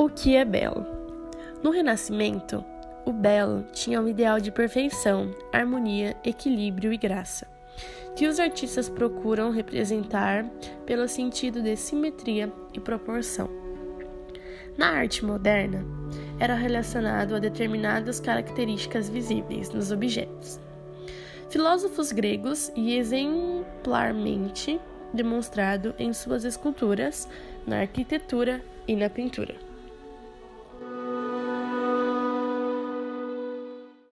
O que é belo? No Renascimento, o belo tinha um ideal de perfeição, harmonia, equilíbrio e graça, que os artistas procuram representar pelo sentido de simetria e proporção. Na arte moderna, era relacionado a determinadas características visíveis nos objetos. Filósofos gregos e exemplarmente demonstrado em suas esculturas, na arquitetura e na pintura.